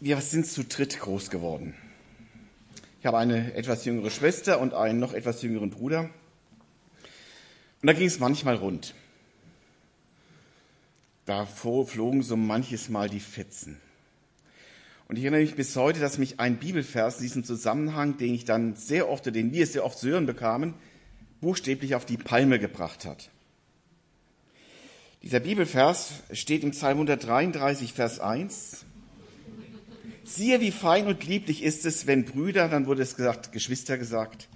wir sind zu dritt groß geworden. Ich habe eine etwas jüngere Schwester und einen noch etwas jüngeren Bruder. Und da ging es manchmal rund. Da flogen so manches Mal die Fetzen. Und ich erinnere mich bis heute, dass mich ein Bibelvers in diesem Zusammenhang, den ich dann sehr oft, den wir sehr oft zu hören bekamen, buchstäblich auf die Palme gebracht hat. Dieser Bibelvers steht im Psalm 133, Vers 1. Siehe, wie fein und lieblich ist es, wenn Brüder, dann wurde es gesagt, Geschwister gesagt,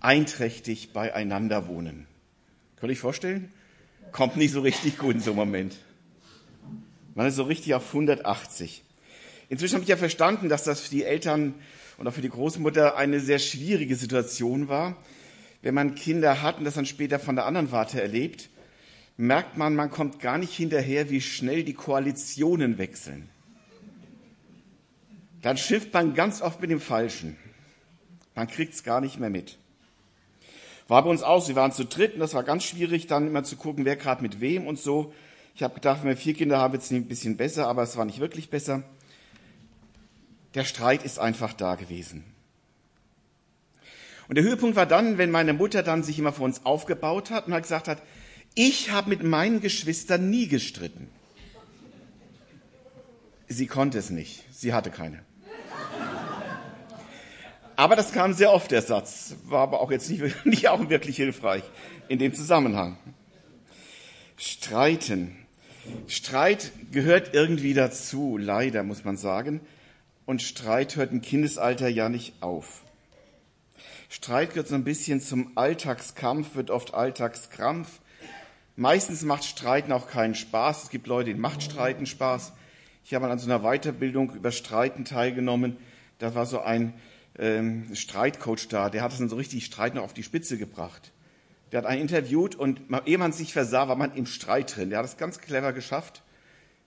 einträchtig beieinander wohnen. Könnt ihr euch vorstellen? Kommt nicht so richtig gut in so einem Moment. Man ist so richtig auf 180. Inzwischen habe ich ja verstanden, dass das für die Eltern und auch für die Großmutter eine sehr schwierige Situation war. Wenn man Kinder hat und das dann später von der anderen Warte erlebt, merkt man, man kommt gar nicht hinterher, wie schnell die Koalitionen wechseln dann schifft man ganz oft mit dem Falschen. Man kriegt es gar nicht mehr mit. War bei uns auch, sie waren zu dritt und das war ganz schwierig, dann immer zu gucken, wer gerade mit wem und so. Ich habe gedacht, wenn wir vier Kinder haben, wird es ein bisschen besser, aber es war nicht wirklich besser. Der Streit ist einfach da gewesen. Und der Höhepunkt war dann, wenn meine Mutter dann sich immer vor uns aufgebaut hat und hat gesagt hat, ich habe mit meinen Geschwistern nie gestritten. Sie konnte es nicht, sie hatte keine. Aber das kam sehr oft, der Satz, war aber auch jetzt nicht, nicht auch wirklich hilfreich in dem Zusammenhang. Streiten. Streit gehört irgendwie dazu, leider muss man sagen. Und Streit hört im Kindesalter ja nicht auf. Streit gehört so ein bisschen zum Alltagskampf, wird oft Alltagskrampf. Meistens macht Streiten auch keinen Spaß. Es gibt Leute, denen macht Streiten Spaß. Ich habe an so einer Weiterbildung über Streiten teilgenommen. Da war so ein ähm, Streitcoach da, der hat es dann so richtig Streit noch auf die Spitze gebracht. Der hat einen interviewt und ehe man sich versah, war man im Streit drin. Der hat es ganz clever geschafft,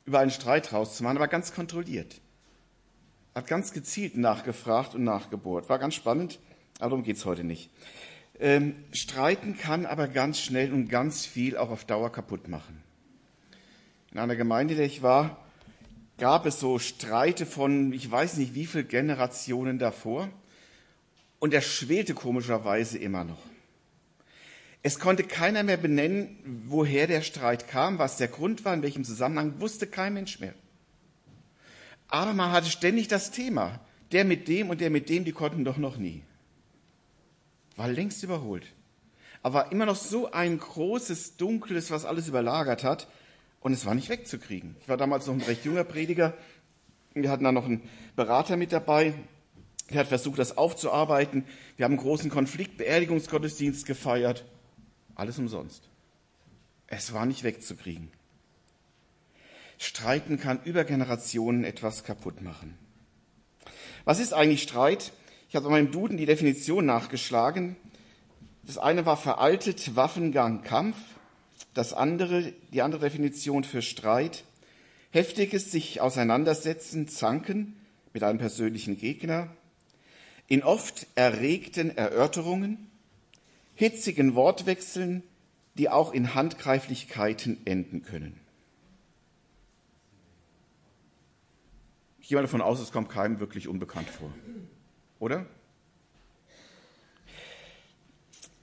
über einen Streit rauszumachen, aber ganz kontrolliert. Hat ganz gezielt nachgefragt und nachgebohrt. War ganz spannend, aber darum geht's heute nicht. Ähm, streiten kann aber ganz schnell und ganz viel auch auf Dauer kaputt machen. In einer Gemeinde, in der ich war, gab es so Streite von, ich weiß nicht wie viele Generationen davor. Und er schwelte komischerweise immer noch. Es konnte keiner mehr benennen, woher der Streit kam, was der Grund war, in welchem Zusammenhang, wusste kein Mensch mehr. Aber man hatte ständig das Thema. Der mit dem und der mit dem, die konnten doch noch nie. War längst überholt. Aber immer noch so ein großes, dunkles, was alles überlagert hat, und es war nicht wegzukriegen. Ich war damals noch ein recht junger Prediger. Wir hatten da noch einen Berater mit dabei. Der hat versucht, das aufzuarbeiten. Wir haben einen großen Konflikt, Beerdigungsgottesdienst gefeiert. Alles umsonst. Es war nicht wegzukriegen. Streiten kann über Generationen etwas kaputt machen. Was ist eigentlich Streit? Ich habe in meinem Duden die Definition nachgeschlagen. Das eine war veraltet, Waffengang, Kampf. Das andere, die andere Definition für Streit, heftiges sich auseinandersetzen, zanken mit einem persönlichen Gegner, in oft erregten Erörterungen, hitzigen Wortwechseln, die auch in Handgreiflichkeiten enden können. Ich gehe mal davon aus, es kommt keinem wirklich unbekannt vor. Oder?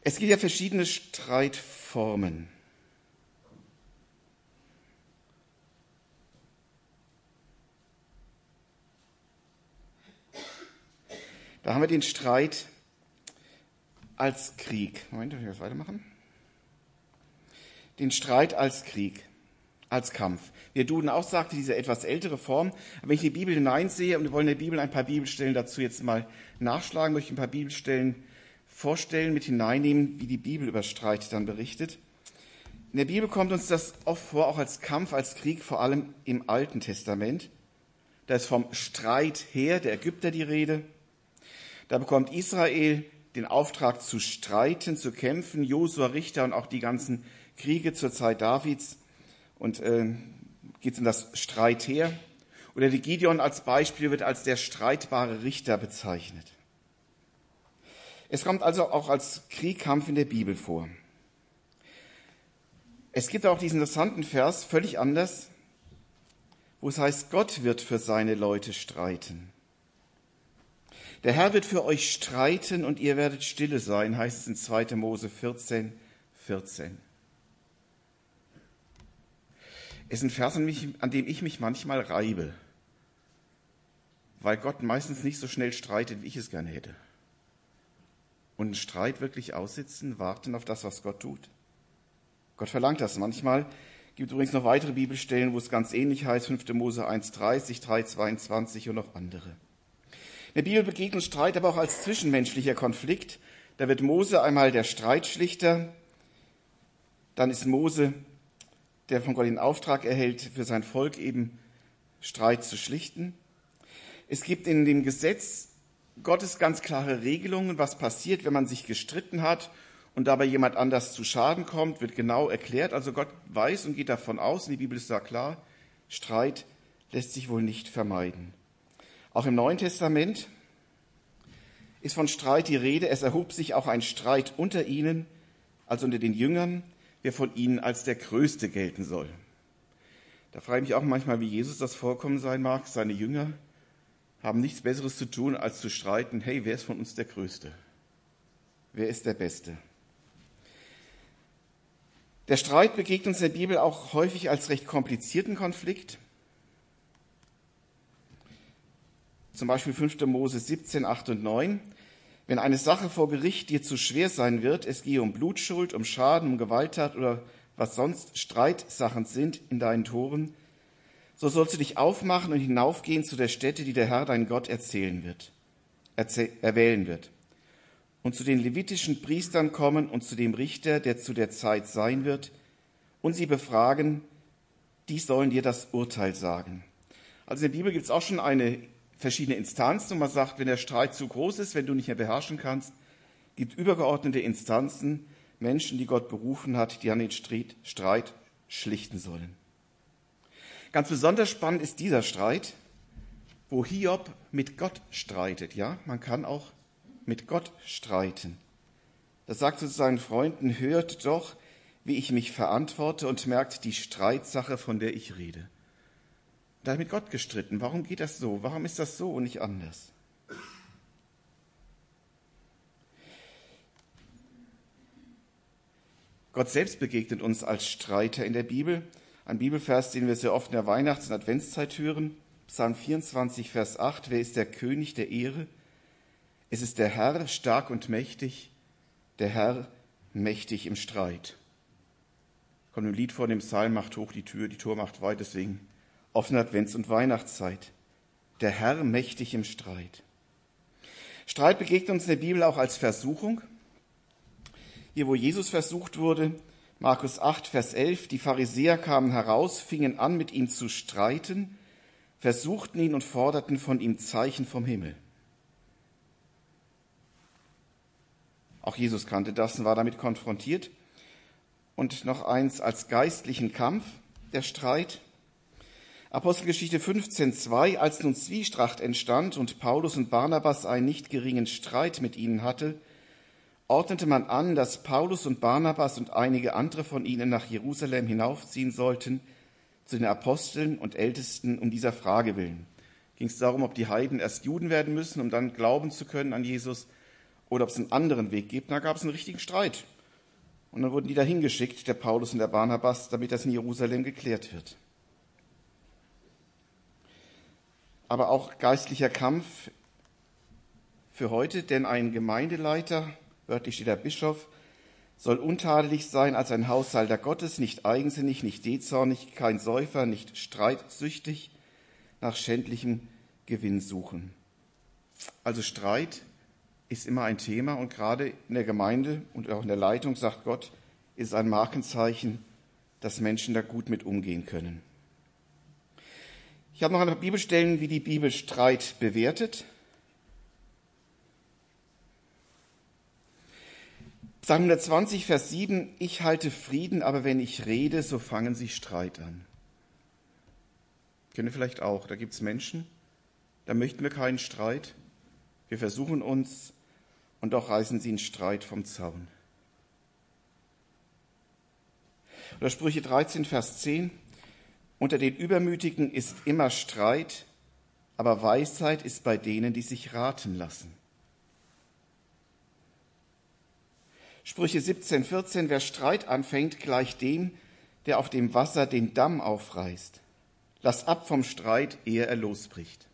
Es gibt ja verschiedene Streitformen. Da haben wir den Streit als Krieg. Moment, ich das weitermachen? Den Streit als Krieg, als Kampf. Wir Duden auch sagte, diese etwas ältere Form. Wenn ich die Bibel hineinsehe und wir wollen in der Bibel ein paar Bibelstellen dazu jetzt mal nachschlagen, möchte ich ein paar Bibelstellen vorstellen, mit hineinnehmen, wie die Bibel über Streit dann berichtet. In der Bibel kommt uns das oft vor, auch als Kampf, als Krieg, vor allem im Alten Testament. Da ist vom Streit her der Ägypter die Rede, da bekommt Israel den Auftrag zu streiten, zu kämpfen, Josua, Richter und auch die ganzen Kriege zur Zeit Davids. Und äh, geht es um das Streither. Oder die Gideon als Beispiel wird als der streitbare Richter bezeichnet. Es kommt also auch als Kriegkampf in der Bibel vor. Es gibt auch diesen interessanten Vers, völlig anders, wo es heißt, Gott wird für seine Leute streiten. Der Herr wird für euch streiten und ihr werdet stille sein, heißt es in 2. Mose 14, 14. Es ein Vers, an dem ich mich manchmal reibe, weil Gott meistens nicht so schnell streitet, wie ich es gerne hätte. Und einen Streit wirklich aussitzen, warten auf das, was Gott tut. Gott verlangt das manchmal. Gibt übrigens noch weitere Bibelstellen, wo es ganz ähnlich heißt, 5. Mose 1,30, 3,22 und noch andere. In der Bibel begegnet Streit aber auch als zwischenmenschlicher Konflikt. Da wird Mose einmal der Streitschlichter, dann ist Mose, der von Gott den Auftrag erhält, für sein Volk eben Streit zu schlichten. Es gibt in dem Gesetz Gottes ganz klare Regelungen, was passiert, wenn man sich gestritten hat und dabei jemand anders zu Schaden kommt, wird genau erklärt. Also Gott weiß und geht davon aus, und die Bibel ist da klar, Streit lässt sich wohl nicht vermeiden. Auch im Neuen Testament ist von Streit die Rede. Es erhob sich auch ein Streit unter ihnen, also unter den Jüngern, wer von ihnen als der Größte gelten soll. Da frage ich mich auch manchmal, wie Jesus das vorkommen sein mag. Seine Jünger haben nichts Besseres zu tun, als zu streiten, hey, wer ist von uns der Größte? Wer ist der Beste? Der Streit begegnet uns in der Bibel auch häufig als recht komplizierten Konflikt. Zum Beispiel 5. Mose 17, 8 und 9. Wenn eine Sache vor Gericht dir zu schwer sein wird, es gehe um Blutschuld, um Schaden, um Gewalttat oder was sonst Streitsachen sind in deinen Toren, so sollst du dich aufmachen und hinaufgehen zu der Stätte, die der Herr dein Gott erzählen wird, erwählen wird. Und zu den levitischen Priestern kommen und zu dem Richter, der zu der Zeit sein wird, und sie befragen, die sollen dir das Urteil sagen. Also in der Bibel gibt es auch schon eine verschiedene Instanzen und man sagt, wenn der Streit zu groß ist, wenn du nicht mehr beherrschen kannst, gibt übergeordnete Instanzen, Menschen, die Gott berufen hat, die an den Streit schlichten sollen. Ganz besonders spannend ist dieser Streit, wo Hiob mit Gott streitet. Ja, man kann auch mit Gott streiten. Da sagt zu seinen Freunden, hört doch, wie ich mich verantworte und merkt die Streitsache, von der ich rede. Da mit Gott gestritten. Warum geht das so? Warum ist das so und nicht anders? Gott selbst begegnet uns als Streiter in der Bibel. Ein Bibelvers, den wir sehr oft in der Weihnachts- und Adventszeit hören. Psalm 24, Vers 8. Wer ist der König der Ehre? Es ist der Herr, stark und mächtig, der Herr, mächtig im Streit. Kommt im Lied vor dem Psalm, macht hoch die Tür, die Tor macht weit, deswegen offene Advents- und Weihnachtszeit. Der Herr mächtig im Streit. Streit begegnet uns in der Bibel auch als Versuchung. Hier, wo Jesus versucht wurde, Markus 8, Vers 11, die Pharisäer kamen heraus, fingen an, mit ihm zu streiten, versuchten ihn und forderten von ihm Zeichen vom Himmel. Auch Jesus kannte das und war damit konfrontiert. Und noch eins als geistlichen Kampf, der Streit. Apostelgeschichte 15.2, als nun Zwiestracht entstand und Paulus und Barnabas einen nicht geringen Streit mit ihnen hatte, ordnete man an, dass Paulus und Barnabas und einige andere von ihnen nach Jerusalem hinaufziehen sollten, zu den Aposteln und Ältesten um dieser Frage willen. Ging es darum, ob die Heiden erst Juden werden müssen, um dann glauben zu können an Jesus, oder ob es einen anderen Weg gibt. Da gab es einen richtigen Streit. Und dann wurden die dahin geschickt, der Paulus und der Barnabas, damit das in Jerusalem geklärt wird. Aber auch geistlicher Kampf für heute, denn ein Gemeindeleiter, wörtlich steht der Bischof, soll untadelig sein als ein Haushalter Gottes, nicht eigensinnig, nicht dezornig, kein Säufer, nicht streitsüchtig, nach schändlichem Gewinn suchen. Also Streit ist immer ein Thema und gerade in der Gemeinde und auch in der Leitung, sagt Gott, ist ein Markenzeichen, dass Menschen da gut mit umgehen können. Ich habe noch ein paar Bibelstellen, wie die Bibel Streit bewertet. Psalm 120, Vers 7, ich halte Frieden, aber wenn ich rede, so fangen sie Streit an. Kennen wir vielleicht auch, da gibt es Menschen, da möchten wir keinen Streit. Wir versuchen uns und doch reißen sie einen Streit vom Zaun. Oder Sprüche 13, Vers 10, Unter den Übermütigen ist immer Streit, aber Weisheit ist bei denen, die sich raten lassen. Sprüche 17, 14, wer Streit anfängt, gleich dem, der auf dem Wasser den Damm aufreißt. Lass ab vom Streit, ehe er losbricht.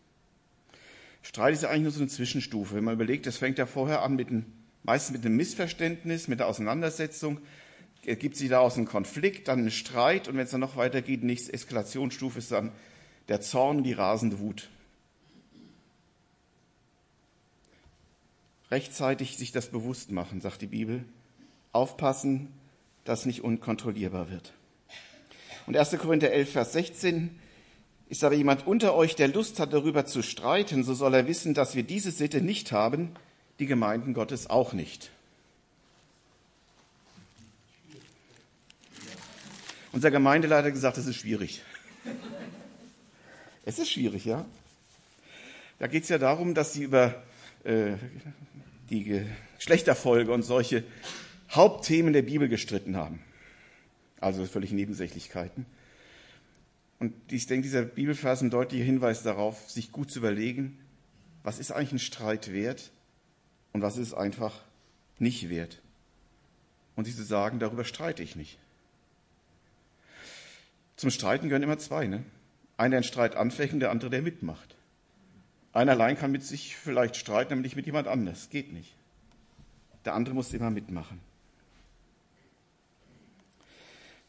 Streit ist ja eigentlich nur so eine Zwischenstufe. Wenn man überlegt, das fängt ja vorher an mit einem, meistens mit einem Missverständnis, mit der Auseinandersetzung, ergibt sich daraus ein Konflikt, dann ein Streit und wenn es dann noch weitergeht, nächste Eskalationsstufe ist dann der Zorn, die rasende Wut. Rechtzeitig sich das bewusst machen, sagt die Bibel. Aufpassen, dass nicht unkontrollierbar wird. Und 1. Korinther 11, Vers 16 ist aber jemand unter euch, der Lust hat, darüber zu streiten, so soll er wissen, dass wir diese Sitte nicht haben, die Gemeinden Gottes auch nicht. Unser Gemeindeleiter hat gesagt, es ist schwierig. Es ist schwierig, ja. Da geht es ja darum, dass sie über äh, die Geschlechterfolge und solche Hauptthemen der Bibel gestritten haben. Also völlig Nebensächlichkeiten. Und ich denke, dieser Bibelvers ist ein deutlicher Hinweis darauf, sich gut zu überlegen, was ist eigentlich ein Streit wert und was ist einfach nicht wert. Und sie zu sagen, darüber streite ich nicht. Zum Streiten gehören immer zwei. Ne? Einer, der einen Streit anfängt und der andere, der mitmacht. Einer allein kann mit sich vielleicht streiten, aber nicht mit jemand anders. Geht nicht. Der andere muss immer mitmachen.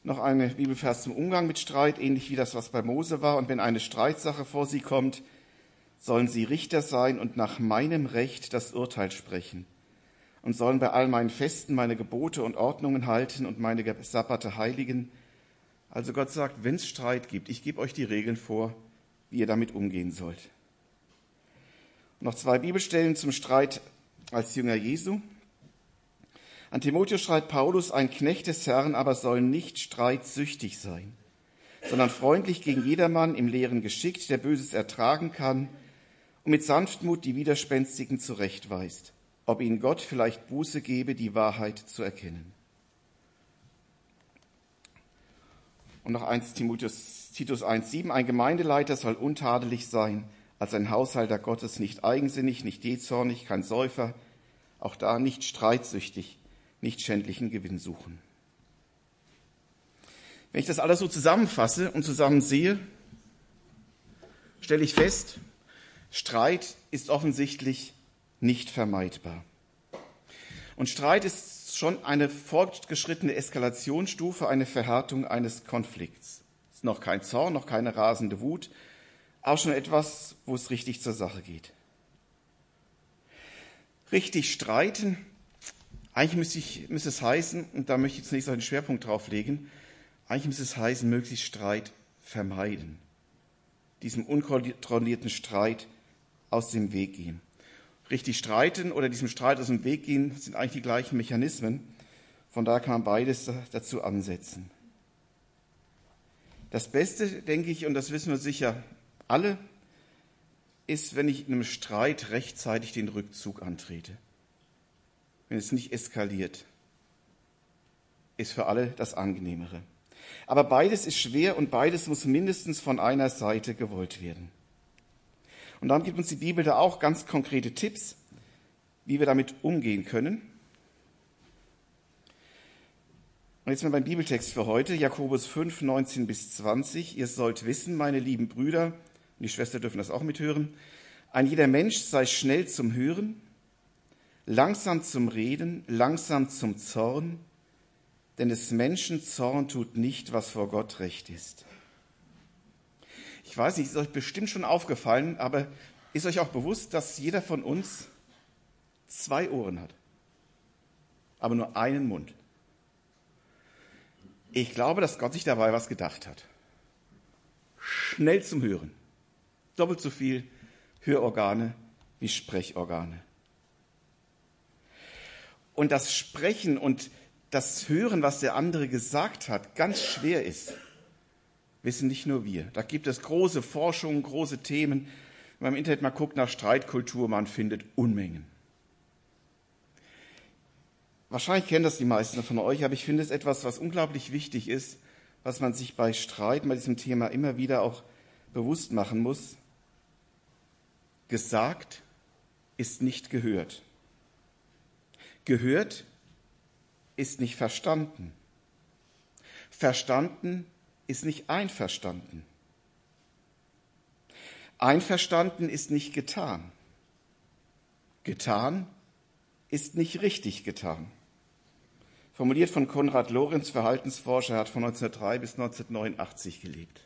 Noch eine Bibelvers zum Umgang mit Streit, ähnlich wie das, was bei Mose war. Und wenn eine Streitsache vor sie kommt, sollen sie Richter sein und nach meinem Recht das Urteil sprechen und sollen bei all meinen Festen meine Gebote und Ordnungen halten und meine Sabbate heiligen also Gott sagt, wenn es Streit gibt, ich gebe euch die Regeln vor, wie ihr damit umgehen sollt. Noch zwei Bibelstellen zum Streit als Jünger Jesu. An Timotheus schreibt Paulus, ein Knecht des Herrn aber soll nicht streitsüchtig sein, sondern freundlich gegen jedermann im Lehren geschickt, der Böses ertragen kann und mit Sanftmut die Widerspenstigen zurechtweist, ob ihnen Gott vielleicht Buße gebe, die Wahrheit zu erkennen. Und noch 1 Timotheus, Titus 1,7. Ein Gemeindeleiter soll untadelig sein, als ein Haushalter Gottes nicht eigensinnig, nicht jähzornig, kein Säufer, auch da nicht streitsüchtig, nicht schändlichen Gewinn suchen. Wenn ich das alles so zusammenfasse und zusammen sehe, stelle ich fest, Streit ist offensichtlich nicht vermeidbar. Und Streit ist schon eine fortgeschrittene Eskalationsstufe, eine Verhärtung eines Konflikts. Es ist noch kein Zorn, noch keine rasende Wut, auch schon etwas, wo es richtig zur Sache geht. Richtig streiten, eigentlich müsste, ich, müsste es heißen, und da möchte ich zunächst einen Schwerpunkt drauf legen, eigentlich müsste es heißen, möglichst Streit vermeiden. Diesem unkontrollierten Streit aus dem Weg gehen richtig streiten oder diesem Streit aus dem Weg gehen, sind eigentlich die gleichen Mechanismen. Von daher kann man beides dazu ansetzen. Das Beste, denke ich, und das wissen wir sicher alle, ist, wenn ich in einem Streit rechtzeitig den Rückzug antrete. Wenn es nicht eskaliert, ist für alle das Angenehmere. Aber beides ist schwer und beides muss mindestens von einer Seite gewollt werden. Und dann gibt uns die Bibel da auch ganz konkrete Tipps, wie wir damit umgehen können. Und jetzt mal mein Bibeltext für heute, Jakobus 5, 19 bis 20. Ihr sollt wissen, meine lieben Brüder, und die Schwester dürfen das auch mithören, ein jeder Mensch sei schnell zum Hören, langsam zum Reden, langsam zum Zorn, denn des Menschen Zorn tut nicht, was vor Gott recht ist. Ich weiß nicht, ist euch bestimmt schon aufgefallen, aber ist euch auch bewusst, dass jeder von uns zwei Ohren hat, aber nur einen Mund? Ich glaube, dass Gott sich dabei was gedacht hat. Schnell zum Hören. Doppelt so viel Hörorgane wie Sprechorgane. Und das Sprechen und das Hören, was der andere gesagt hat, ganz schwer ist wissen nicht nur wir. Da gibt es große Forschungen, große Themen. Wenn man im Internet mal guckt nach Streitkultur, man findet Unmengen. Wahrscheinlich kennen das die meisten von euch, aber ich finde es etwas, was unglaublich wichtig ist, was man sich bei Streit bei diesem Thema immer wieder auch bewusst machen muss. Gesagt ist nicht gehört. Gehört ist nicht verstanden. Verstanden ist nicht einverstanden. Einverstanden ist nicht getan. Getan ist nicht richtig getan. Formuliert von Konrad Lorenz, Verhaltensforscher, er hat von 1903 bis 1989 gelebt.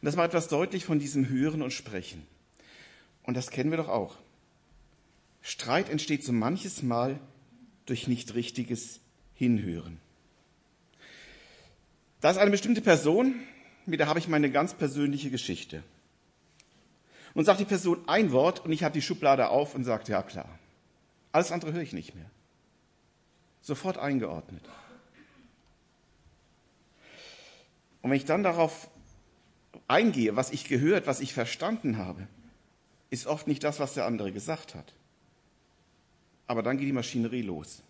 Und das macht etwas deutlich von diesem Hören und Sprechen. Und das kennen wir doch auch. Streit entsteht so manches Mal durch nicht richtiges Hinhören. Da ist eine bestimmte Person, mit der habe ich meine ganz persönliche Geschichte. Und sagt die Person ein Wort und ich habe die Schublade auf und sage, ja klar. Alles andere höre ich nicht mehr. Sofort eingeordnet. Und wenn ich dann darauf eingehe, was ich gehört, was ich verstanden habe, ist oft nicht das, was der andere gesagt hat. Aber dann geht die Maschinerie los.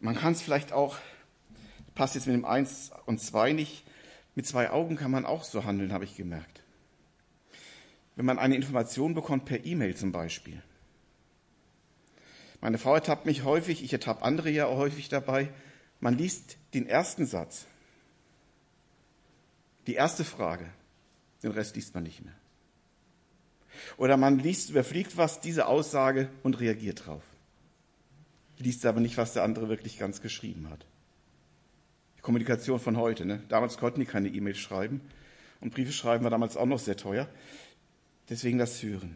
Man kann es vielleicht auch, passt jetzt mit dem Eins und Zwei nicht, mit zwei Augen kann man auch so handeln, habe ich gemerkt. Wenn man eine Information bekommt per E-Mail zum Beispiel. Meine Frau ertappt mich häufig, ich ertappe andere ja auch häufig dabei. Man liest den ersten Satz, die erste Frage, den Rest liest man nicht mehr. Oder man liest, überfliegt was, diese Aussage und reagiert drauf. Liest aber nicht, was der andere wirklich ganz geschrieben hat. Kommunikation von heute. Ne? Damals konnten die keine E-Mails schreiben und Briefe schreiben war damals auch noch sehr teuer. Deswegen das Hören.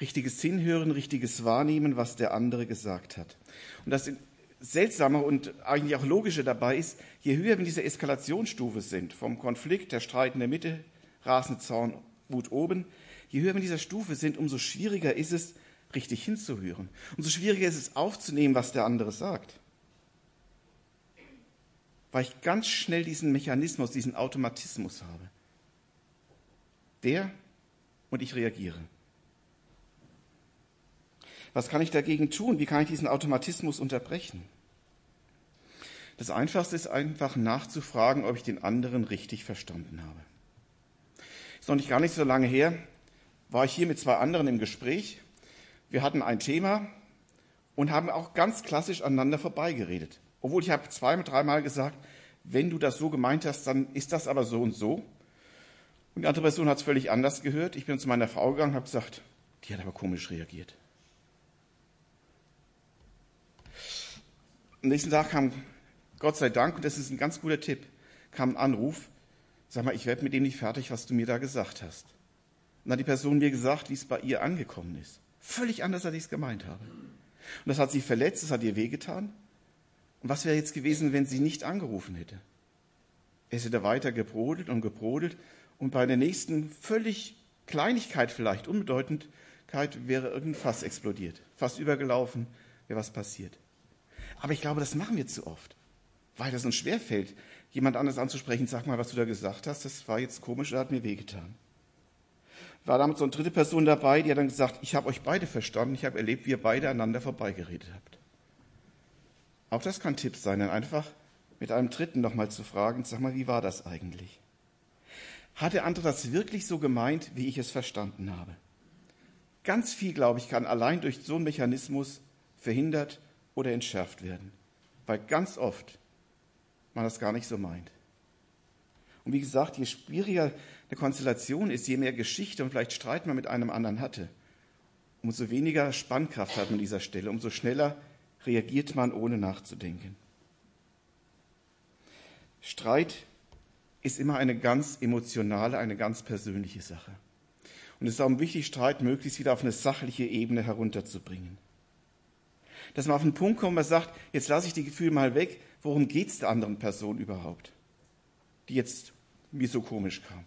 Richtiges Hinhören, richtiges Wahrnehmen, was der andere gesagt hat. Und das Seltsame und eigentlich auch Logische dabei ist, je höher wir in dieser Eskalationsstufe sind, vom Konflikt, der Streit in der Mitte, rasende Zorn, Wut oben, je höher wir in dieser Stufe sind, umso schwieriger ist es, richtig hinzuhören. Umso schwieriger ist es aufzunehmen, was der andere sagt weil ich ganz schnell diesen Mechanismus, diesen Automatismus habe. Der und ich reagiere. Was kann ich dagegen tun? Wie kann ich diesen Automatismus unterbrechen? Das Einfachste ist einfach nachzufragen, ob ich den anderen richtig verstanden habe. Ist noch nicht gar nicht so lange her, war ich hier mit zwei anderen im Gespräch. Wir hatten ein Thema und haben auch ganz klassisch aneinander vorbeigeredet. Obwohl ich habe zwei, dreimal gesagt, wenn du das so gemeint hast, dann ist das aber so und so. Und die andere Person hat es völlig anders gehört. Ich bin zu meiner Frau gegangen und habe gesagt, die hat aber komisch reagiert. Am nächsten Tag kam, Gott sei Dank, und das ist ein ganz guter Tipp, kam ein Anruf, sag mal, ich werde mit dem nicht fertig, was du mir da gesagt hast. Und dann hat die Person mir gesagt, wie es bei ihr angekommen ist. Völlig anders, als ich es gemeint habe. Und das hat sie verletzt, das hat ihr wehgetan. Und was wäre jetzt gewesen, wenn sie nicht angerufen hätte? Es hätte weiter gebrodelt und gebrodelt und bei der nächsten völlig Kleinigkeit vielleicht, Unbedeutendkeit, wäre irgendein Fass explodiert, fast übergelaufen, wäre was passiert. Aber ich glaube, das machen wir zu oft, weil das uns schwerfällt, jemand anders anzusprechen, sag mal, was du da gesagt hast, das war jetzt komisch, das hat mir wehgetan. War damals so eine dritte Person dabei, die hat dann gesagt, ich habe euch beide verstanden, ich habe erlebt, wie ihr beide aneinander vorbeigeredet habt. Auch das kann Tipp sein, dann einfach mit einem Dritten nochmal zu fragen, sag mal, wie war das eigentlich? Hat der andere das wirklich so gemeint, wie ich es verstanden habe? Ganz viel, glaube ich, kann allein durch so einen Mechanismus verhindert oder entschärft werden, weil ganz oft man das gar nicht so meint. Und wie gesagt, je schwieriger eine Konstellation ist, je mehr Geschichte und vielleicht Streit man mit einem anderen hatte, umso weniger Spannkraft hat man an dieser Stelle, umso schneller reagiert man ohne nachzudenken. Streit ist immer eine ganz emotionale, eine ganz persönliche Sache. Und es ist auch wichtig, Streit möglichst wieder auf eine sachliche Ebene herunterzubringen. Dass man auf einen Punkt kommt, man sagt, jetzt lasse ich die Gefühle mal weg, worum geht es der anderen Person überhaupt, die jetzt mir so komisch kam.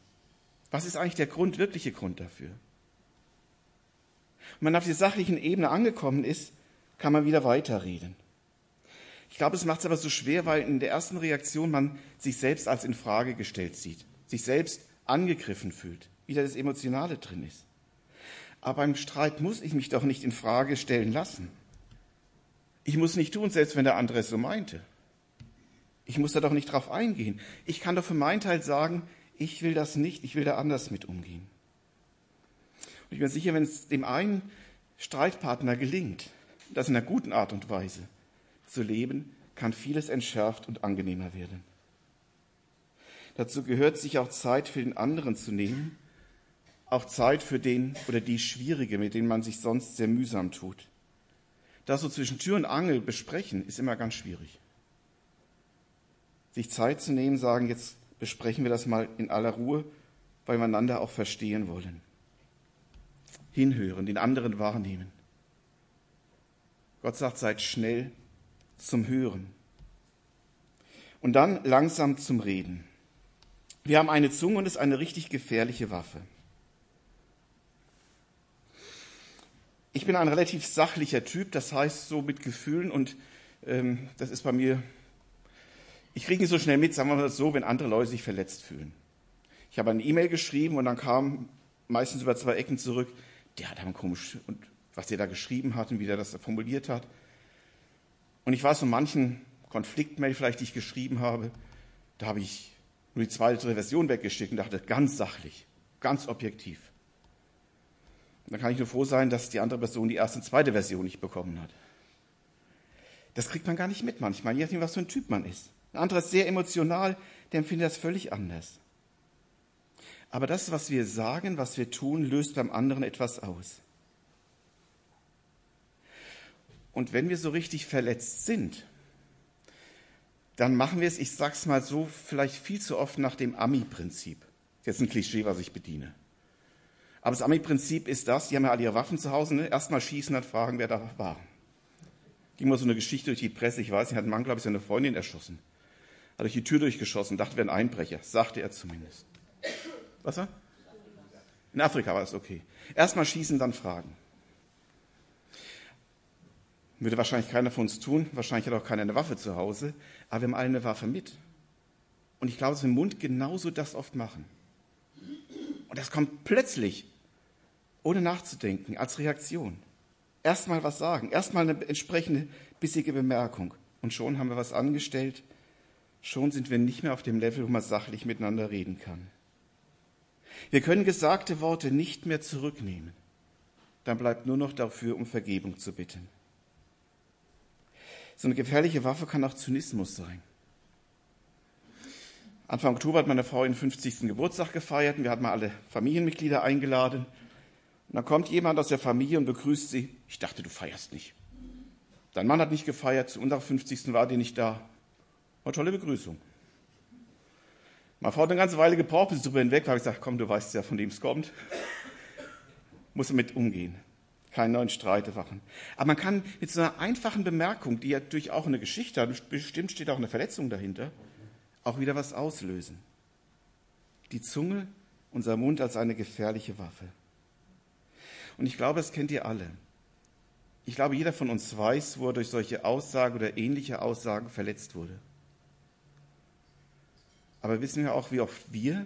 Was ist eigentlich der Grund, wirkliche Grund dafür? Wenn man auf der sachlichen Ebene angekommen ist, kann man wieder weiterreden. Ich glaube, es macht es aber so schwer, weil in der ersten Reaktion man sich selbst als in Frage gestellt sieht, sich selbst angegriffen fühlt, wieder das Emotionale drin ist. Aber beim Streit muss ich mich doch nicht in Frage stellen lassen. Ich muss nicht tun, selbst wenn der andere es so meinte. Ich muss da doch nicht drauf eingehen. Ich kann doch für meinen Teil sagen, ich will das nicht, ich will da anders mit umgehen. Und ich bin sicher, wenn es dem einen Streitpartner gelingt, das in einer guten Art und Weise zu leben, kann vieles entschärft und angenehmer werden. Dazu gehört, sich auch Zeit für den anderen zu nehmen, auch Zeit für den oder die Schwierige, mit denen man sich sonst sehr mühsam tut. Das so zwischen Tür und Angel besprechen, ist immer ganz schwierig. Sich Zeit zu nehmen, sagen, jetzt besprechen wir das mal in aller Ruhe, weil wir einander auch verstehen wollen. Hinhören, den anderen wahrnehmen. Gott sagt, seid schnell zum Hören. Und dann langsam zum Reden. Wir haben eine Zunge und es ist eine richtig gefährliche Waffe. Ich bin ein relativ sachlicher Typ, das heißt so mit Gefühlen und ähm, das ist bei mir, ich kriege nicht so schnell mit, sagen wir mal so, wenn andere Leute sich verletzt fühlen. Ich habe eine E-Mail geschrieben und dann kam meistens über zwei Ecken zurück, der hat aber komisch, und was der da geschrieben hat und wie der das formuliert hat. Und ich weiß, so manchen Konfliktmail vielleicht, die ich geschrieben habe, da habe ich nur die zweite Version weggeschickt und dachte, ganz sachlich, ganz objektiv. Dann kann ich nur froh sein, dass die andere Person die erste und zweite Version nicht bekommen hat. Das kriegt man gar nicht mit manchmal, je nachdem, was für ein Typ man ist. Ein anderer ist sehr emotional, der empfindet das völlig anders. Aber das, was wir sagen, was wir tun, löst beim anderen etwas aus. Und wenn wir so richtig verletzt sind, dann machen wir es, ich sag's mal so, vielleicht viel zu oft nach dem Ami-Prinzip. Jetzt ein Klischee, was ich bediene. Aber das Ami-Prinzip ist das, die haben ja alle ihre Waffen zu Hause, ne? erstmal schießen, dann fragen, wer da war. Ging mal so eine Geschichte durch die Presse, ich weiß nicht, hat ein Mann, glaube ich, seine Freundin erschossen. Hat durch die Tür durchgeschossen, dachte, wäre ein Einbrecher, sagte er zumindest. Was war? In Afrika war das okay. Erstmal schießen, dann fragen. Würde wahrscheinlich keiner von uns tun, wahrscheinlich hat auch keiner eine Waffe zu Hause, aber wir haben alle eine Waffe mit. Und ich glaube, dass wir im Mund genauso das oft machen. Und das kommt plötzlich ohne nachzudenken, als Reaktion. Erstmal was sagen, erstmal eine entsprechende bissige Bemerkung. Und schon haben wir was angestellt, schon sind wir nicht mehr auf dem Level, wo man sachlich miteinander reden kann. Wir können gesagte Worte nicht mehr zurücknehmen. Dann bleibt nur noch dafür, um Vergebung zu bitten. So eine gefährliche Waffe kann auch Zynismus sein. Anfang Oktober hat meine Frau ihren 50. Geburtstag gefeiert und wir hatten mal alle Familienmitglieder eingeladen. Und dann kommt jemand aus der Familie und begrüßt sie. Ich dachte, du feierst nicht. Dein Mann hat nicht gefeiert, zu unserer 50. war der nicht da. War tolle Begrüßung. Meine Frau hat eine ganze Weile gebraucht, bis sie darüber hinweg war. Ich gesagt, komm, du weißt ja, von wem es kommt. Muss damit umgehen. Keinen neuen Streit machen. Aber man kann mit so einer einfachen Bemerkung, die ja durch auch eine Geschichte hat, bestimmt steht auch eine Verletzung dahinter, auch wieder was auslösen. Die Zunge, unser Mund als eine gefährliche Waffe. Und ich glaube, das kennt ihr alle. Ich glaube, jeder von uns weiß, wo er durch solche Aussagen oder ähnliche Aussagen verletzt wurde. Aber wissen wir auch, wie oft wir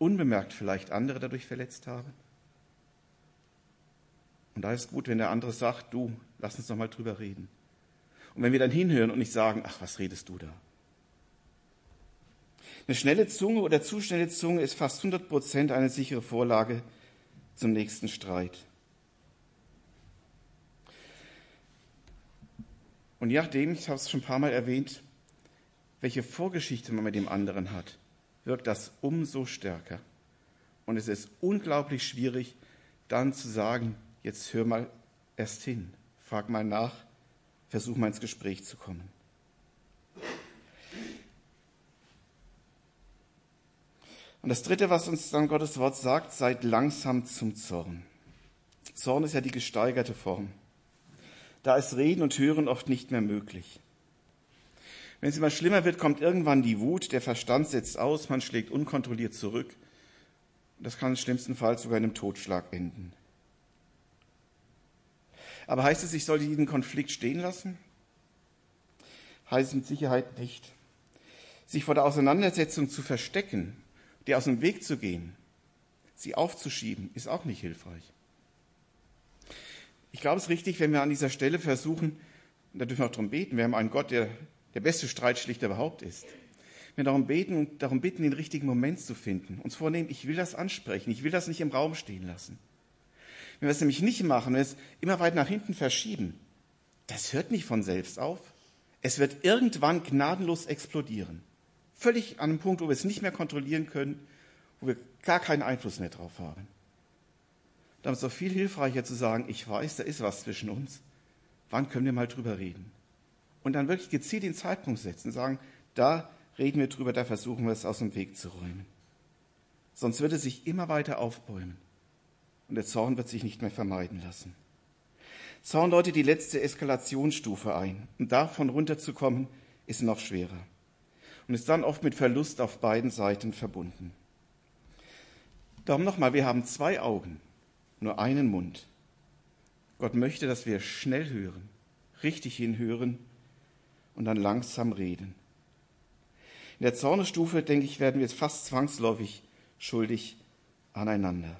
unbemerkt vielleicht andere dadurch verletzt haben? Und da ist gut, wenn der andere sagt, du, lass uns doch mal drüber reden. Und wenn wir dann hinhören und nicht sagen, ach, was redest du da? Eine schnelle Zunge oder zu schnelle Zunge ist fast 100 Prozent eine sichere Vorlage zum nächsten Streit. Und je nachdem, ich habe es schon ein paar Mal erwähnt, welche Vorgeschichte man mit dem anderen hat, wirkt das umso stärker. Und es ist unglaublich schwierig, dann zu sagen, jetzt hör mal erst hin, frag mal nach, versuch mal ins Gespräch zu kommen. Und das Dritte, was uns dann Gottes Wort sagt, seid langsam zum Zorn. Zorn ist ja die gesteigerte Form. Da ist Reden und Hören oft nicht mehr möglich. Wenn es immer schlimmer wird, kommt irgendwann die Wut, der Verstand setzt aus, man schlägt unkontrolliert zurück. Das kann im schlimmsten Fall sogar in einem Totschlag enden. Aber heißt es, ich sollte diesen Konflikt stehen lassen? Heißt es mit Sicherheit nicht. Sich vor der Auseinandersetzung zu verstecken dir aus dem Weg zu gehen, sie aufzuschieben, ist auch nicht hilfreich. Ich glaube, es ist richtig, wenn wir an dieser Stelle versuchen, da dürfen wir auch darum beten, wir haben einen Gott, der der beste Streitschlichter überhaupt ist. Wir darum beten und darum bitten, den richtigen Moment zu finden. Uns vornehmen, ich will das ansprechen, ich will das nicht im Raum stehen lassen. Wenn wir es nämlich nicht machen, wenn wir es immer weit nach hinten verschieben, das hört nicht von selbst auf. Es wird irgendwann gnadenlos explodieren. Völlig an einem Punkt, wo wir es nicht mehr kontrollieren können, wo wir gar keinen Einfluss mehr drauf haben. Da ist es doch viel hilfreicher zu sagen, ich weiß, da ist was zwischen uns. Wann können wir mal drüber reden? Und dann wirklich gezielt den Zeitpunkt setzen, sagen, da reden wir drüber, da versuchen wir es aus dem Weg zu räumen. Sonst wird es sich immer weiter aufbäumen. Und der Zorn wird sich nicht mehr vermeiden lassen. Zorn läutet die letzte Eskalationsstufe ein. Und davon runterzukommen, ist noch schwerer. Und ist dann oft mit Verlust auf beiden Seiten verbunden. Darum nochmal, wir haben zwei Augen, nur einen Mund. Gott möchte, dass wir schnell hören, richtig hinhören und dann langsam reden. In der Zornesstufe, denke ich, werden wir jetzt fast zwangsläufig schuldig aneinander.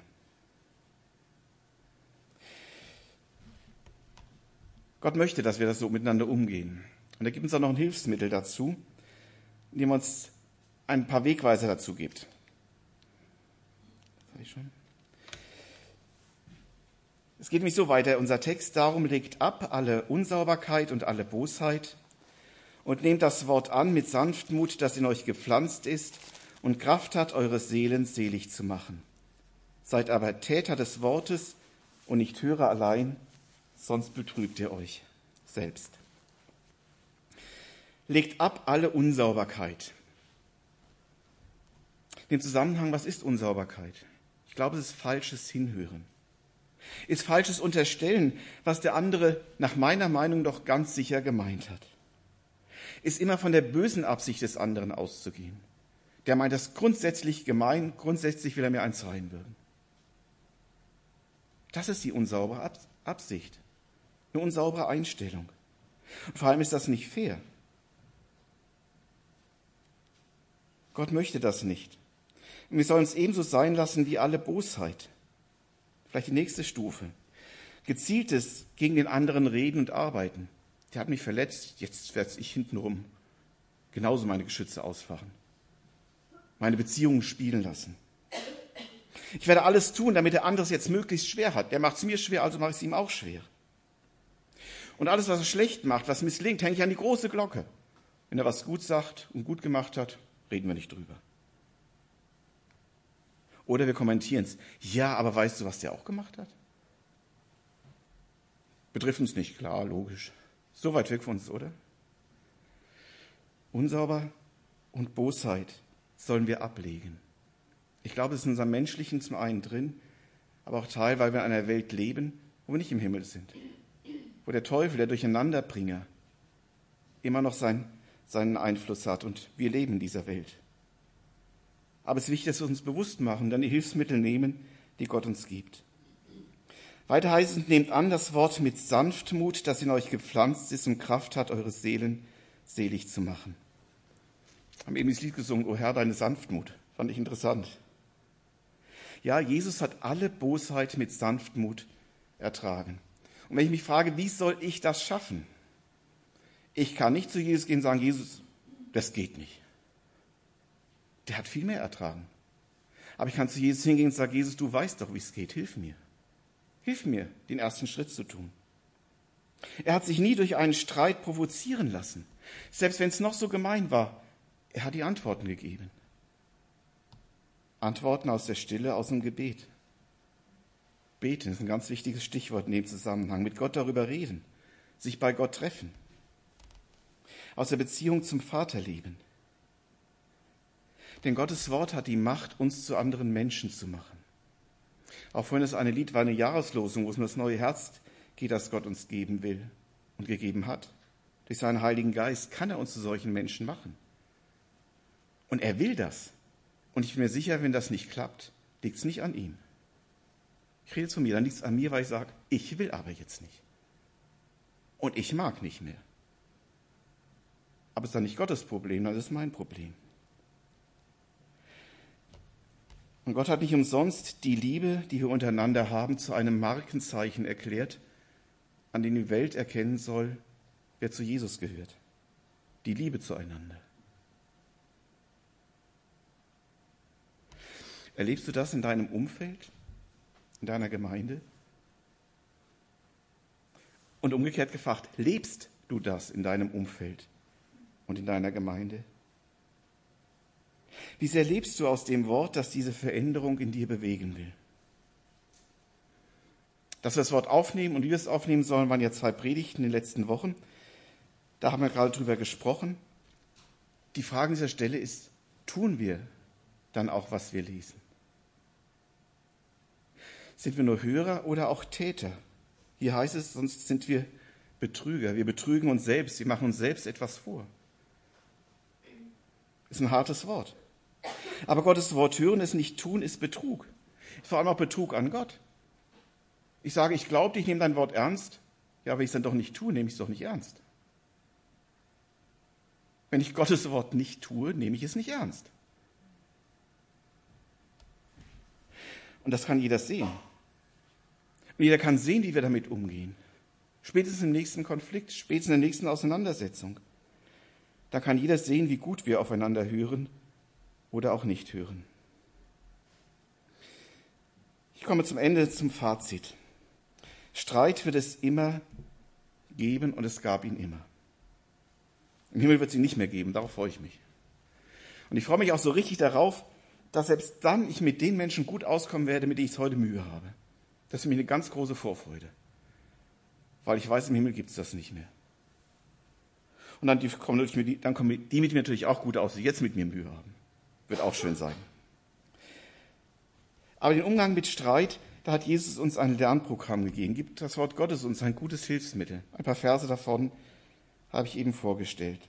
Gott möchte, dass wir das so miteinander umgehen. Und er gibt uns auch noch ein Hilfsmittel dazu, indem er uns ein paar Wegweiser dazu gibt. Es geht nämlich so weiter. Unser Text darum legt ab alle Unsauberkeit und alle Bosheit und nehmt das Wort an mit Sanftmut, das in euch gepflanzt ist und Kraft hat, eure Seelen selig zu machen. Seid aber Täter des Wortes und nicht Hörer allein, sonst betrügt ihr euch selbst. Legt ab alle Unsauberkeit. Dem Zusammenhang, was ist Unsauberkeit? Ich glaube, es ist falsches Hinhören. Ist falsches Unterstellen, was der andere nach meiner Meinung doch ganz sicher gemeint hat. Ist immer von der bösen Absicht des anderen auszugehen. Der meint das grundsätzlich gemein, grundsätzlich will er mir eins reinwirken. Das ist die unsaubere Absicht. Eine unsaubere Einstellung. Und vor allem ist das nicht fair. Gott möchte das nicht. Und wir sollen es ebenso sein lassen wie alle Bosheit. Vielleicht die nächste Stufe. Gezieltes gegen den anderen reden und arbeiten. Der hat mich verletzt, jetzt werde ich hintenrum genauso meine Geschütze ausfahren. Meine Beziehungen spielen lassen. Ich werde alles tun, damit der andere es jetzt möglichst schwer hat. Der macht es mir schwer, also mache ich es ihm auch schwer. Und alles, was er schlecht macht, was misslingt, hänge ich an die große Glocke. Wenn er was gut sagt und gut gemacht hat, reden wir nicht drüber. Oder wir kommentieren es. Ja, aber weißt du, was der auch gemacht hat? Betrifft uns nicht, klar, logisch. So weit weg von uns, oder? Unsauber und Bosheit sollen wir ablegen. Ich glaube, es ist in unserem Menschlichen zum einen drin, aber auch Teil, weil wir in einer Welt leben, wo wir nicht im Himmel sind wo der Teufel, der Durcheinanderbringer, immer noch sein, seinen Einfluss hat und wir leben in dieser Welt. Aber es ist wichtig, dass wir uns bewusst machen, dann die Hilfsmittel nehmen, die Gott uns gibt. Weiter heißt es, nehmt an das Wort mit Sanftmut, das in euch gepflanzt ist und Kraft hat, eure Seelen selig zu machen. Wir haben eben das Lied gesungen, O Herr, deine Sanftmut. Fand ich interessant. Ja, Jesus hat alle Bosheit mit Sanftmut ertragen. Und wenn ich mich frage, wie soll ich das schaffen? Ich kann nicht zu Jesus gehen und sagen, Jesus, das geht nicht. Der hat viel mehr ertragen. Aber ich kann zu Jesus hingehen und sagen, Jesus, du weißt doch, wie es geht, hilf mir. Hilf mir, den ersten Schritt zu tun. Er hat sich nie durch einen Streit provozieren lassen. Selbst wenn es noch so gemein war, er hat die Antworten gegeben. Antworten aus der Stille, aus dem Gebet. Beten ist ein ganz wichtiges Stichwort in dem Zusammenhang. Mit Gott darüber reden, sich bei Gott treffen, aus der Beziehung zum Vater leben. Denn Gottes Wort hat die Macht, uns zu anderen Menschen zu machen. Auch vorhin es eine Lied war, eine Jahreslosung, wo es um das neue Herz geht, das Gott uns geben will und gegeben hat. Durch seinen Heiligen Geist kann er uns zu solchen Menschen machen. Und er will das. Und ich bin mir sicher, wenn das nicht klappt, liegt es nicht an ihm. Ich rede zu mir, dann liegt es an mir, weil ich sage, ich will aber jetzt nicht. Und ich mag nicht mehr. Aber es ist dann nicht Gottes Problem, das ist mein Problem. Und Gott hat nicht umsonst die Liebe, die wir untereinander haben, zu einem Markenzeichen erklärt, an dem die Welt erkennen soll, wer zu Jesus gehört. die Liebe zueinander. Erlebst du das in deinem Umfeld, in deiner Gemeinde? Und umgekehrt gefragt, lebst du das in deinem Umfeld und in deiner Gemeinde? Wie sehr lebst du aus dem Wort, das diese Veränderung in dir bewegen will? Dass wir das Wort aufnehmen und wie wir es aufnehmen sollen, waren ja zwei Predigten in den letzten Wochen. Da haben wir gerade drüber gesprochen. Die Frage an dieser Stelle ist, tun wir dann auch, was wir lesen? Sind wir nur Hörer oder auch Täter? Hier heißt es, sonst sind wir Betrüger. Wir betrügen uns selbst. Wir machen uns selbst etwas vor. Ist ein hartes Wort. Aber Gottes Wort hören, es nicht tun, ist Betrug. Vor allem auch Betrug an Gott. Ich sage, ich glaube, ich nehme dein Wort ernst. Ja, wenn ich es dann doch nicht tue, nehme ich es doch nicht ernst. Wenn ich Gottes Wort nicht tue, nehme ich es nicht ernst. Und das kann jeder sehen. Und jeder kann sehen, wie wir damit umgehen. Spätestens im nächsten Konflikt, spätestens in der nächsten Auseinandersetzung. Da kann jeder sehen, wie gut wir aufeinander hören oder auch nicht hören. Ich komme zum Ende, zum Fazit. Streit wird es immer geben und es gab ihn immer. Im Himmel wird es ihn nicht mehr geben, darauf freue ich mich. Und ich freue mich auch so richtig darauf, dass selbst dann ich mit den Menschen gut auskommen werde, mit denen ich heute Mühe habe. Das ist mich eine ganz große Vorfreude. Weil ich weiß, im Himmel gibt es das nicht mehr. Und dann, die, kommen, dann kommen die mit mir natürlich auch gut aus, die jetzt mit mir Mühe haben. Wird auch schön sein. Aber den Umgang mit Streit, da hat Jesus uns ein Lernprogramm gegeben, gibt das Wort Gottes uns ein gutes Hilfsmittel. Ein paar Verse davon habe ich eben vorgestellt.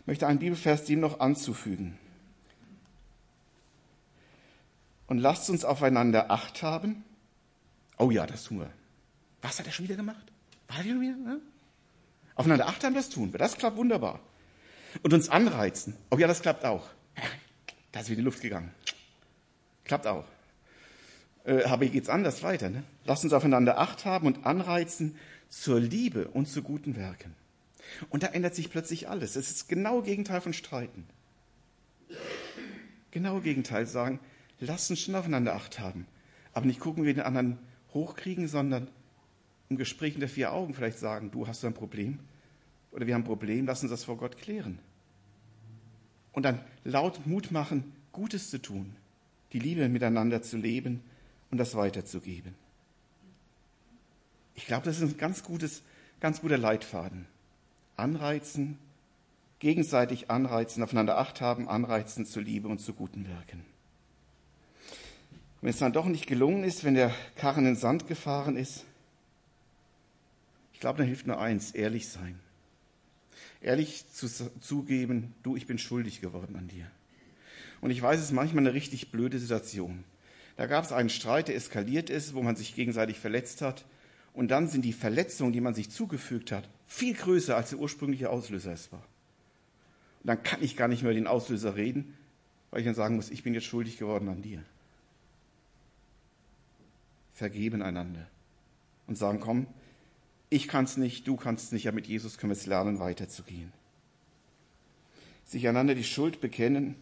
Ich möchte einen Bibelvers dem noch anzufügen. Und lasst uns aufeinander Acht haben. Oh ja, das tun wir. Was hat er schon wieder gemacht? War er schon wieder? Ne? Aufeinander Acht haben, das tun wir. Das klappt wunderbar. Und uns anreizen. Oh ja, das klappt auch. Da ist wieder die Luft gegangen. Klappt auch. Äh, aber hier geht's anders weiter. Ne? Lasst uns aufeinander Acht haben und anreizen zur Liebe und zu guten Werken. Und da ändert sich plötzlich alles. Es ist genau Gegenteil von Streiten. Genau Gegenteil sagen, lasst uns schon aufeinander Acht haben. Aber nicht gucken, wie den anderen hochkriegen, sondern im Gespräch unter vier Augen vielleicht sagen, du hast ein Problem oder wir haben ein Problem, lass uns das vor Gott klären. Und dann laut Mut machen, Gutes zu tun, die Liebe miteinander zu leben und das weiterzugeben. Ich glaube, das ist ein ganz gutes, ganz guter Leitfaden. Anreizen, gegenseitig anreizen, aufeinander Acht haben, anreizen zur Liebe und zu guten Werken. Wenn es dann doch nicht gelungen ist, wenn der Karren in den Sand gefahren ist, ich glaube, dann hilft nur eins, ehrlich sein. Ehrlich zu, zugeben, du, ich bin schuldig geworden an dir. Und ich weiß, es ist manchmal eine richtig blöde Situation. Da gab es einen Streit, der eskaliert ist, wo man sich gegenseitig verletzt hat. Und dann sind die Verletzungen, die man sich zugefügt hat, viel größer als der ursprüngliche Auslöser es war. Und dann kann ich gar nicht mehr über den Auslöser reden, weil ich dann sagen muss, ich bin jetzt schuldig geworden an dir. Vergeben einander und sagen, komm, ich kann es nicht, du kannst nicht, aber mit Jesus können wir es lernen, weiterzugehen. Sich einander die Schuld bekennen,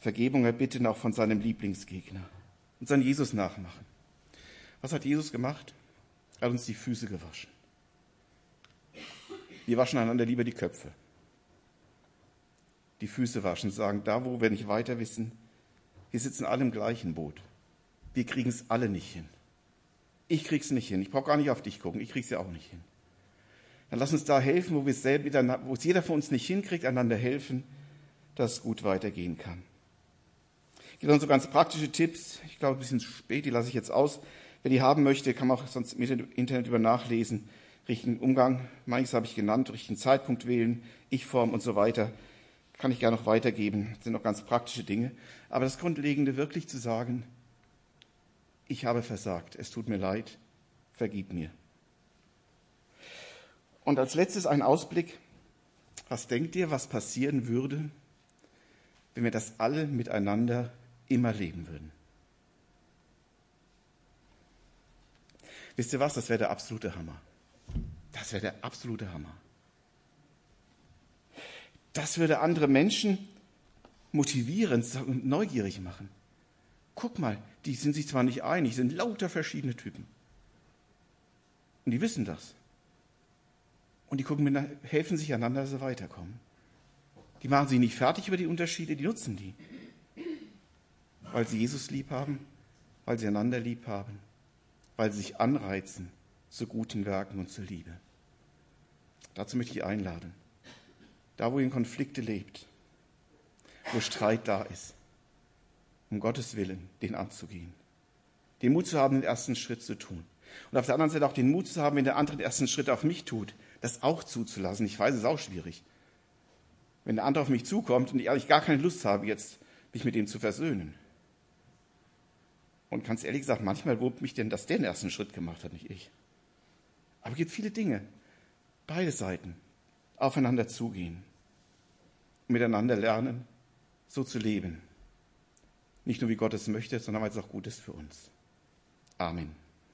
Vergebung erbitten auch von seinem Lieblingsgegner und seinen Jesus nachmachen. Was hat Jesus gemacht? Er hat uns die Füße gewaschen. Wir waschen einander lieber die Köpfe. Die Füße waschen, sagen, da wo wir nicht weiter wissen, wir sitzen alle im gleichen Boot. Wir kriegen es alle nicht hin. Ich krieg's nicht hin. Ich brauche gar nicht auf dich gucken. Ich krieg's ja auch nicht hin. Dann lass uns da helfen, wo wir selber, wo es jeder von uns nicht hinkriegt, einander helfen, dass es gut weitergehen kann. Es gibt dann so ganz praktische Tipps. Ich glaube, ein bisschen spät, die lasse ich jetzt aus. Wer die haben möchte, kann man auch sonst im Internet über nachlesen richtigen Umgang, manches habe ich genannt, richtigen Zeitpunkt wählen, Ich-Form und so weiter. Kann ich gerne noch weitergeben. Das sind noch ganz praktische Dinge. Aber das Grundlegende wirklich zu sagen, ich habe versagt, es tut mir leid, vergib mir. Und als letztes ein Ausblick. Was denkt ihr, was passieren würde, wenn wir das alle miteinander immer leben würden? Wisst ihr was? Das wäre der absolute Hammer. Das wäre der absolute Hammer. Das würde andere Menschen motivieren und neugierig machen. Guck mal, die sind sich zwar nicht einig, sind lauter verschiedene Typen. Und die wissen das. Und die gucken, helfen sich einander, dass sie weiterkommen. Die machen sich nicht fertig über die Unterschiede, die nutzen die. Weil sie Jesus lieb haben, weil sie einander lieb haben, weil sie sich anreizen zu guten Werken und zur Liebe. Dazu möchte ich einladen. Da, wo ihr in Konflikte lebt, wo Streit da ist, um Gottes Willen, den anzugehen. Den Mut zu haben, den ersten Schritt zu tun. Und auf der anderen Seite auch den Mut zu haben, wenn der andere den ersten Schritt auf mich tut, das auch zuzulassen. Ich weiß, es ist auch schwierig. Wenn der andere auf mich zukommt und ich eigentlich gar keine Lust habe, jetzt mich mit ihm zu versöhnen. Und ganz ehrlich gesagt, manchmal wurmt mich denn, dass der den ersten Schritt gemacht hat, nicht ich. Aber es gibt viele Dinge, beide Seiten, aufeinander zugehen, miteinander lernen, so zu leben. Nicht nur wie Gott es möchte, sondern weil es auch gut ist für uns. Amen.